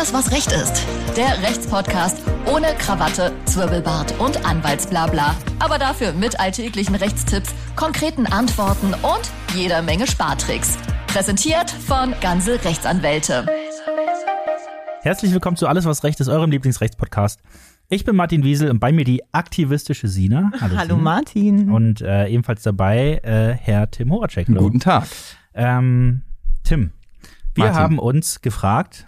alles, was Recht ist. Der Rechtspodcast ohne Krawatte, Zwirbelbart und Anwaltsblabla. Aber dafür mit alltäglichen Rechtstipps, konkreten Antworten und jeder Menge Spartricks. Präsentiert von Ganze Rechtsanwälte. Herzlich willkommen zu Alles, was Recht ist, eurem Lieblingsrechtspodcast. Ich bin Martin Wiesel und bei mir die aktivistische Sina. Hallo, Hallo Sina. Martin. Und äh, ebenfalls dabei äh, Herr Tim Horacek. Guten Tag. Ähm, Tim, wir Martin. haben uns gefragt,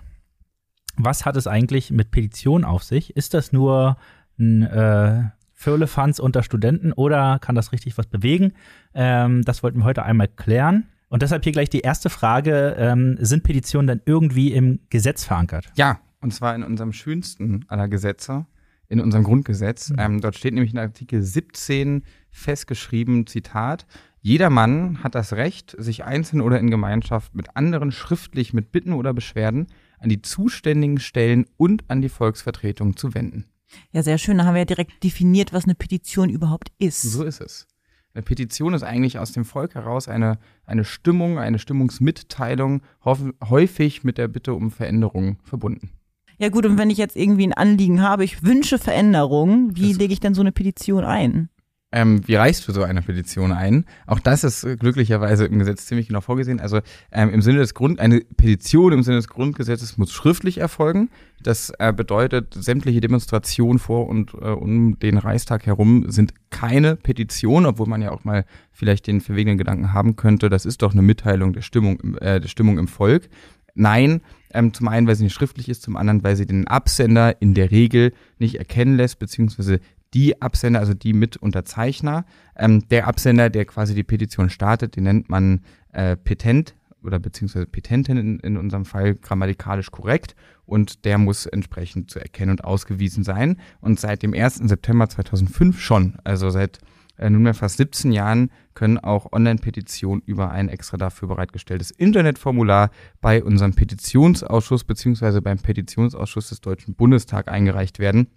was hat es eigentlich mit Petition auf sich? Ist das nur ein äh, Firlefanz unter Studenten oder kann das richtig was bewegen? Ähm, das wollten wir heute einmal klären. Und deshalb hier gleich die erste Frage: ähm, Sind Petitionen dann irgendwie im Gesetz verankert? Ja, und zwar in unserem schönsten aller Gesetze, in unserem Grundgesetz. Ähm, dort steht nämlich in Artikel 17 festgeschrieben, Zitat, jeder Mann hat das Recht, sich einzeln oder in Gemeinschaft mit anderen schriftlich mit Bitten oder Beschwerden an die zuständigen Stellen und an die Volksvertretung zu wenden. Ja, sehr schön. Da haben wir ja direkt definiert, was eine Petition überhaupt ist. So ist es. Eine Petition ist eigentlich aus dem Volk heraus eine, eine Stimmung, eine Stimmungsmitteilung, häufig mit der Bitte um Veränderung verbunden. Ja gut, und wenn ich jetzt irgendwie ein Anliegen habe, ich wünsche Veränderung, wie Das- lege ich denn so eine Petition ein? Ähm, wie reichst du so eine Petition ein? Auch das ist äh, glücklicherweise im Gesetz ziemlich genau vorgesehen. Also ähm, im Sinne des Grund, eine Petition im Sinne des Grundgesetzes muss schriftlich erfolgen. Das äh, bedeutet, sämtliche Demonstrationen vor und äh, um den Reichstag herum sind keine Petition, obwohl man ja auch mal vielleicht den verwegenen Gedanken haben könnte, das ist doch eine Mitteilung der Stimmung, im- äh, der Stimmung im Volk. Nein, ähm, zum einen, weil sie nicht schriftlich ist, zum anderen, weil sie den Absender in der Regel nicht erkennen lässt, beziehungsweise die Absender, also die Mitunterzeichner. Ähm, der Absender, der quasi die Petition startet, den nennt man äh, Petent oder beziehungsweise Petentin in, in unserem Fall grammatikalisch korrekt und der muss entsprechend zu erkennen und ausgewiesen sein. Und seit dem 1. September 2005 schon, also seit äh, nunmehr fast 17 Jahren, können auch Online-Petitionen über ein extra dafür bereitgestelltes Internetformular bei unserem Petitionsausschuss beziehungsweise beim Petitionsausschuss des Deutschen Bundestags eingereicht werden.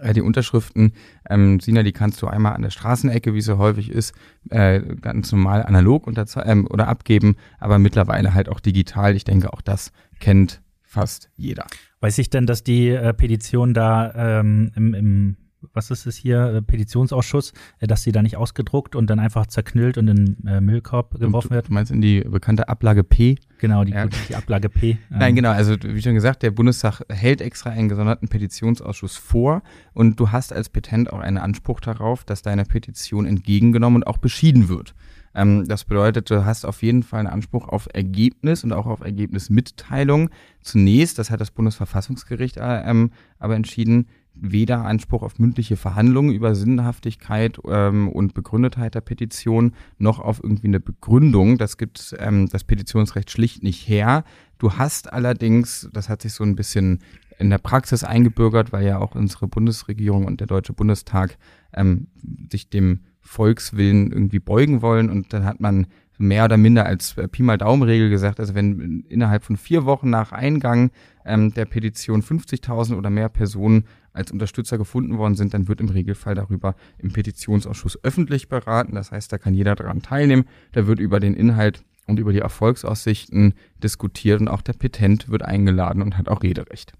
Äh, Die Unterschriften, ähm, Sina, die kannst du einmal an der Straßenecke, wie es so häufig ist, äh, ganz normal analog ähm, oder abgeben, aber mittlerweile halt auch digital. Ich denke, auch das kennt fast jeder. Weiß ich denn, dass die äh, Petition da ähm, im, im, was ist es hier, äh, Petitionsausschuss, äh, dass die da nicht ausgedruckt und dann einfach zerknüllt und in den äh, Müllkorb geworfen wird? du meinst in die bekannte Ablage P? Genau, die, Ja. die Ablage P. Ähm, Nein, genau. Also wie schon gesagt, der Bundestag hält extra einen gesonderten Petitionsausschuss vor und du hast als Petent auch einen Anspruch darauf, dass deine Petition entgegengenommen und auch beschieden wird. Ähm, das bedeutet, du hast auf jeden Fall einen Anspruch auf Ergebnis und auch auf Ergebnismitteilung. Zunächst, das hat das Bundesverfassungsgericht äh, ähm, aber entschieden, weder Anspruch auf mündliche Verhandlungen über Sinnhaftigkeit ähm, und Begründetheit der Petition noch auf irgendwie eine Begründung. Das gibt ähm, das Petitionsrecht schlicht nicht her. Du hast allerdings, das hat sich so ein bisschen in der Praxis eingebürgert, weil ja auch unsere Bundesregierung und der Deutsche Bundestag ähm, sich dem Volkswillen irgendwie beugen wollen und dann hat man mehr oder minder als äh, Pi mal Daumen-Regel gesagt, also wenn innerhalb von vier Wochen nach Eingang ähm, der Petition 50.000 oder mehr Personen als Unterstützer gefunden worden sind, dann wird im Regelfall darüber im Petitionsausschuss öffentlich beraten. Das heißt, da kann jeder daran teilnehmen. Da wird über den Inhalt und über die Erfolgsaussichten diskutiert und auch der Petent wird eingeladen und hat auch Rederecht.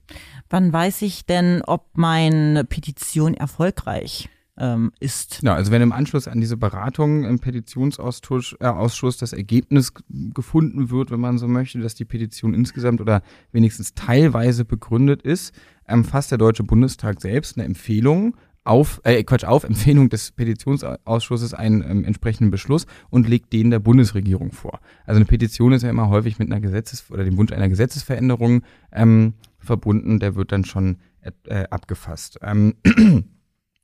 Wann weiß ich denn, ob meine Petition erfolgreich ähm, ist? Ja, also wenn im Anschluss an diese Beratung im Petitionsausschuss äh, das Ergebnis gefunden wird, wenn man so möchte, dass die Petition insgesamt oder wenigstens teilweise begründet ist, ähm, fasst der Deutsche Bundestag selbst eine Empfehlung auf, äh, Quatsch, auf Empfehlung des Petitionsausschusses einen ähm, entsprechenden Beschluss und legt den der Bundesregierung vor. Also eine Petition ist ja immer häufig mit einer Gesetzes- oder dem Wunsch einer Gesetzesveränderung ähm, verbunden, der wird dann schon äh, abgefasst. Ähm,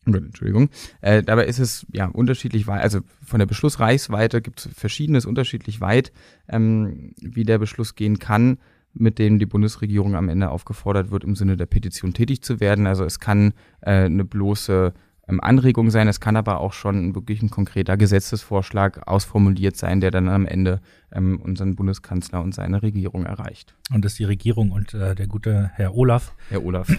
Entschuldigung. Äh, dabei ist es ja unterschiedlich weit, also von der Beschlussreichsweite gibt es verschiedenes unterschiedlich weit, ähm, wie der Beschluss gehen kann, mit dem die Bundesregierung am Ende aufgefordert wird, im Sinne der Petition tätig zu werden. Also es kann äh, eine bloße ähm, Anregung sein, es kann aber auch schon wirklich ein konkreter Gesetzesvorschlag ausformuliert sein, der dann am Ende ähm, unseren Bundeskanzler und seine Regierung erreicht. Und dass die Regierung und äh, der gute Herr Olaf Herr Olaf.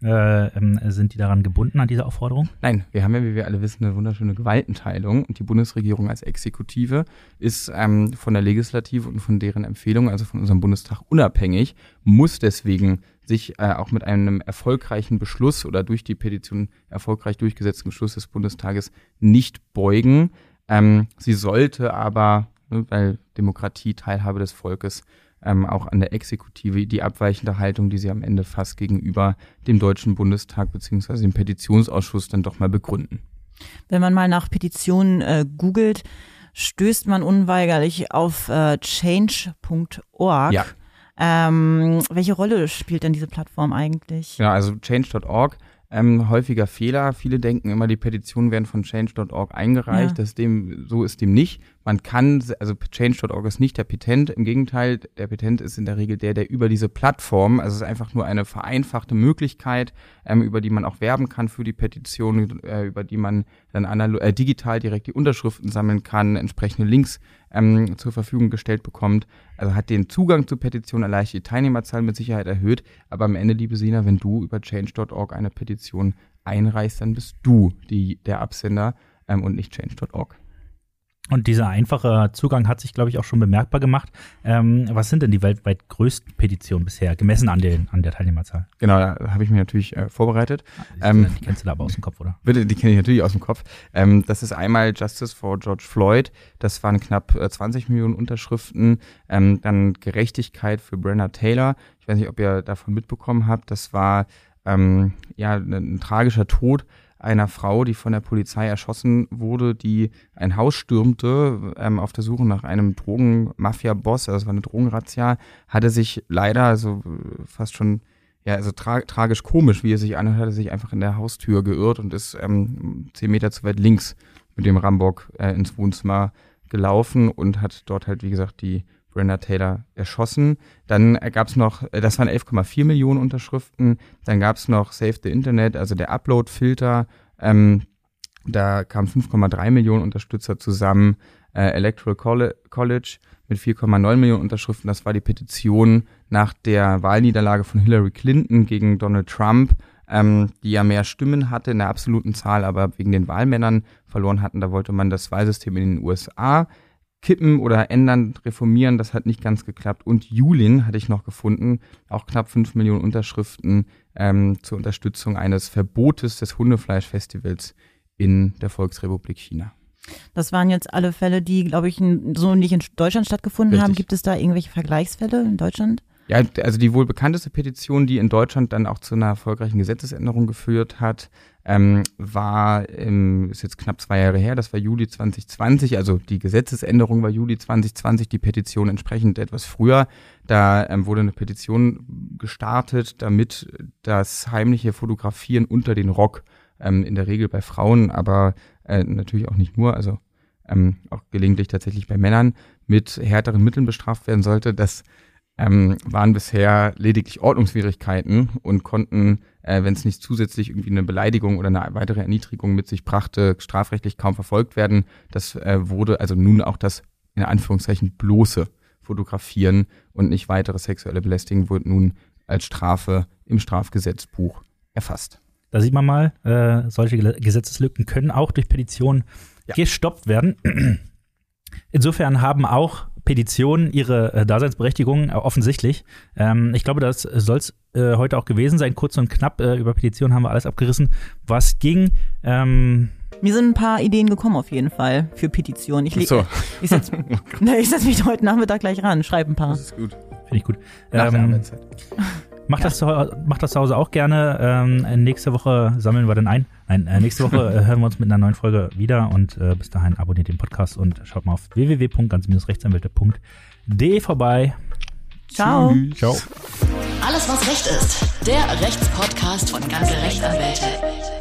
Äh, ähm, sind die daran gebunden an diese Aufforderung? Nein, wir haben ja, wie wir alle wissen, eine wunderschöne Gewaltenteilung und die Bundesregierung als Exekutive ist ähm, von der Legislative und von deren Empfehlung, also von unserem Bundestag, unabhängig, muss deswegen sich äh, auch mit einem erfolgreichen Beschluss oder durch die Petition erfolgreich durchgesetzten Beschluss des Bundestages nicht beugen. Ähm, sie sollte aber, ne, weil Demokratie Teilhabe des Volkes, ähm, auch an der Exekutive die abweichende Haltung, die sie am Ende fasst, gegenüber dem Deutschen Bundestag bzw. dem Petitionsausschuss dann doch mal begründen. Wenn man mal nach Petitionen äh, googelt, stößt man unweigerlich auf äh, change.org. Ja. Ähm, welche Rolle spielt denn diese Plattform eigentlich? Ja, also change.org ähm, häufiger Fehler. Viele denken immer, die Petitionen werden von change.org eingereicht. Ja. Das dem, so ist dem nicht. Man kann, also change.org ist nicht der Petent. Im Gegenteil, der Petent ist in der Regel der, der über diese Plattform, also es ist einfach nur eine vereinfachte Möglichkeit, ähm, über die man auch werben kann für die Petition, äh, über die man dann äh, digital direkt die Unterschriften sammeln kann, entsprechende Links ähm, zur Verfügung gestellt bekommt. Also hat den Zugang zur Petition erleichtert, die Teilnehmerzahl mit Sicherheit erhöht. Aber am Ende, liebe Sina, wenn du über change.org eine Petition einreichst, dann bist du die, der Absender ähm, und nicht change.org. Und dieser einfache Zugang hat sich, glaube ich, auch schon bemerkbar gemacht. Ähm, was sind denn die weltweit größten Petitionen bisher, gemessen an, den, an der Teilnehmerzahl? Genau, da habe ich mich natürlich äh, vorbereitet. Die, Ähm, die kennst du da aber aus dem Kopf, oder? Bitte, die kenne ich natürlich aus dem Kopf. Ähm, das ist einmal Justice for George Floyd. Das waren knapp äh, 20 Millionen Unterschriften. Ähm, dann Gerechtigkeit für Brenna Taylor. Ich weiß nicht, ob ihr davon mitbekommen habt. Das war ähm, ja ein, ein tragischer Tod einer Frau, die von der Polizei erschossen wurde, die ein Haus stürmte ähm, auf der Suche nach einem Drogenmafia-Boss. Also es war eine Drogenrazzia. Hatte sich leider, also äh, fast schon ja, also tra tragisch komisch, wie er sich anhört, hat er sich einfach in der Haustür geirrt und ist ähm, zehn Meter zu weit links mit dem Rambock äh, ins Wohnzimmer gelaufen und hat dort halt, wie gesagt, die Brenda Taylor erschossen. Dann gab es noch, äh, das waren 11,4 Millionen Unterschriften. Dann gab es noch Save the Internet, also der Upload-Filter. Ähm, da kamen 5,3 Millionen Unterstützer zusammen. Äh, Electoral Colle College mit 4,9 Millionen Unterschriften. Das war die Petition nach der Wahlniederlage von Hillary Clinton gegen Donald Trump, ähm, die ja mehr Stimmen hatte in der absoluten Zahl, aber wegen den Wahlmännern verloren hatten. Da wollte man das Wahlsystem in den USA kippen oder ändern, reformieren. Das hat nicht ganz geklappt. Und Julin hatte ich noch gefunden, auch knapp 5 Millionen Unterschriften ähm, zur Unterstützung eines Verbotes des Hundefleischfestivals in der Volksrepublik China. Das waren jetzt alle Fälle, die, glaube ich, so nicht in Deutschland stattgefunden haben. Richtig. Gibt es da irgendwelche Vergleichsfälle in Deutschland? Ja, also die wohl bekannteste Petition, die in Deutschland dann auch zu einer erfolgreichen Gesetzesänderung geführt hat, ähm, war, im, ist jetzt knapp zwei Jahre her, das war Juli 2020, also die Gesetzesänderung war Juli 2020, die Petition entsprechend etwas früher. Da ähm, wurde eine Petition gestartet, damit das heimliche Fotografieren unter den Rock, ähm, in der Regel bei Frauen, aber äh, natürlich auch nicht nur, also ähm, auch gelegentlich tatsächlich bei Männern, mit härteren Mitteln bestraft werden sollte. Das ähm, waren bisher lediglich Ordnungswidrigkeiten und konnten, äh, wenn es nicht zusätzlich irgendwie eine Beleidigung oder eine weitere Erniedrigung mit sich brachte, strafrechtlich kaum verfolgt werden. Das äh, wurde also nun auch das in Anführungszeichen bloße Fotografieren und nicht weitere sexuelle Belästigung wurde nun als Strafe im Strafgesetzbuch erfasst. Da sieht man mal, äh, solche Gesetzeslücken können auch durch Petitionen Ja. gestoppt werden. Insofern haben auch Petitionen ihre äh, Daseinsberechtigung äh, offensichtlich. Ähm, ich glaube, das soll es äh, heute auch gewesen sein. Kurz und knapp äh, über Petitionen haben wir alles abgerissen, was ging. Ähm, Mir sind ein paar Ideen gekommen auf jeden Fall für Petitionen. Ich, So, ich setze ich setz mich heute Nachmittag gleich ran, schreibe ein paar. das ist gut. Finde ich gut. Nach der Ähm, Arbeitszeit. Macht, das, zu macht das zu Hause auch gerne. Ähm, nächste Woche sammeln wir dann ein. Nein, äh, nächste Woche äh, hören wir uns mit einer neuen Folge wieder und äh, bis dahin abonniert den Podcast und schaut mal auf www.ganz-rechtsanwälte.de vorbei. Ciao. Ciao. Alles, was Recht ist. Der Rechtspodcast von ganze Rechtsanwälte.